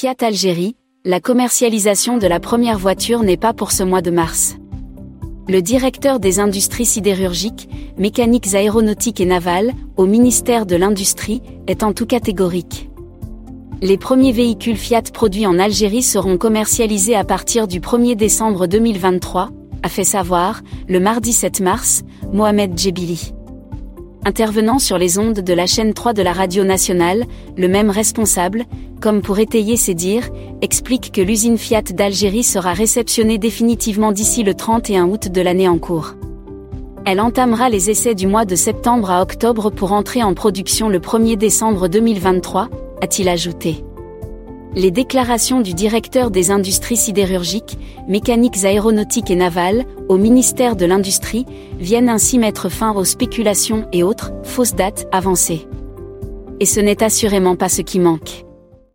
Fiat Algérie, la commercialisation de la première voiture n'est pas pour ce mois de mars. Le directeur des industries sidérurgiques, mécaniques aéronautiques et navales, au ministère de l'Industrie, est en tout catégorique. Les premiers véhicules Fiat produits en Algérie seront commercialisés à partir du 1er décembre 2023, a fait savoir, le mardi 7 mars, Mohamed Djebili. Intervenant sur les ondes de la chaîne 3 de la radio nationale, le même responsable, comme pour étayer ses dires, explique que l'usine Fiat d'Algérie sera réceptionnée définitivement d'ici le 31 août de l'année en cours. Elle entamera les essais du mois de septembre à octobre pour entrer en production le 1er décembre 2023, a-t-il ajouté. Les déclarations du directeur des industries sidérurgiques, mécaniques aéronautiques et navales, au ministère de l'Industrie, viennent ainsi mettre fin aux spéculations et autres fausses dates avancées. Et ce n'est assurément pas ce qui manque.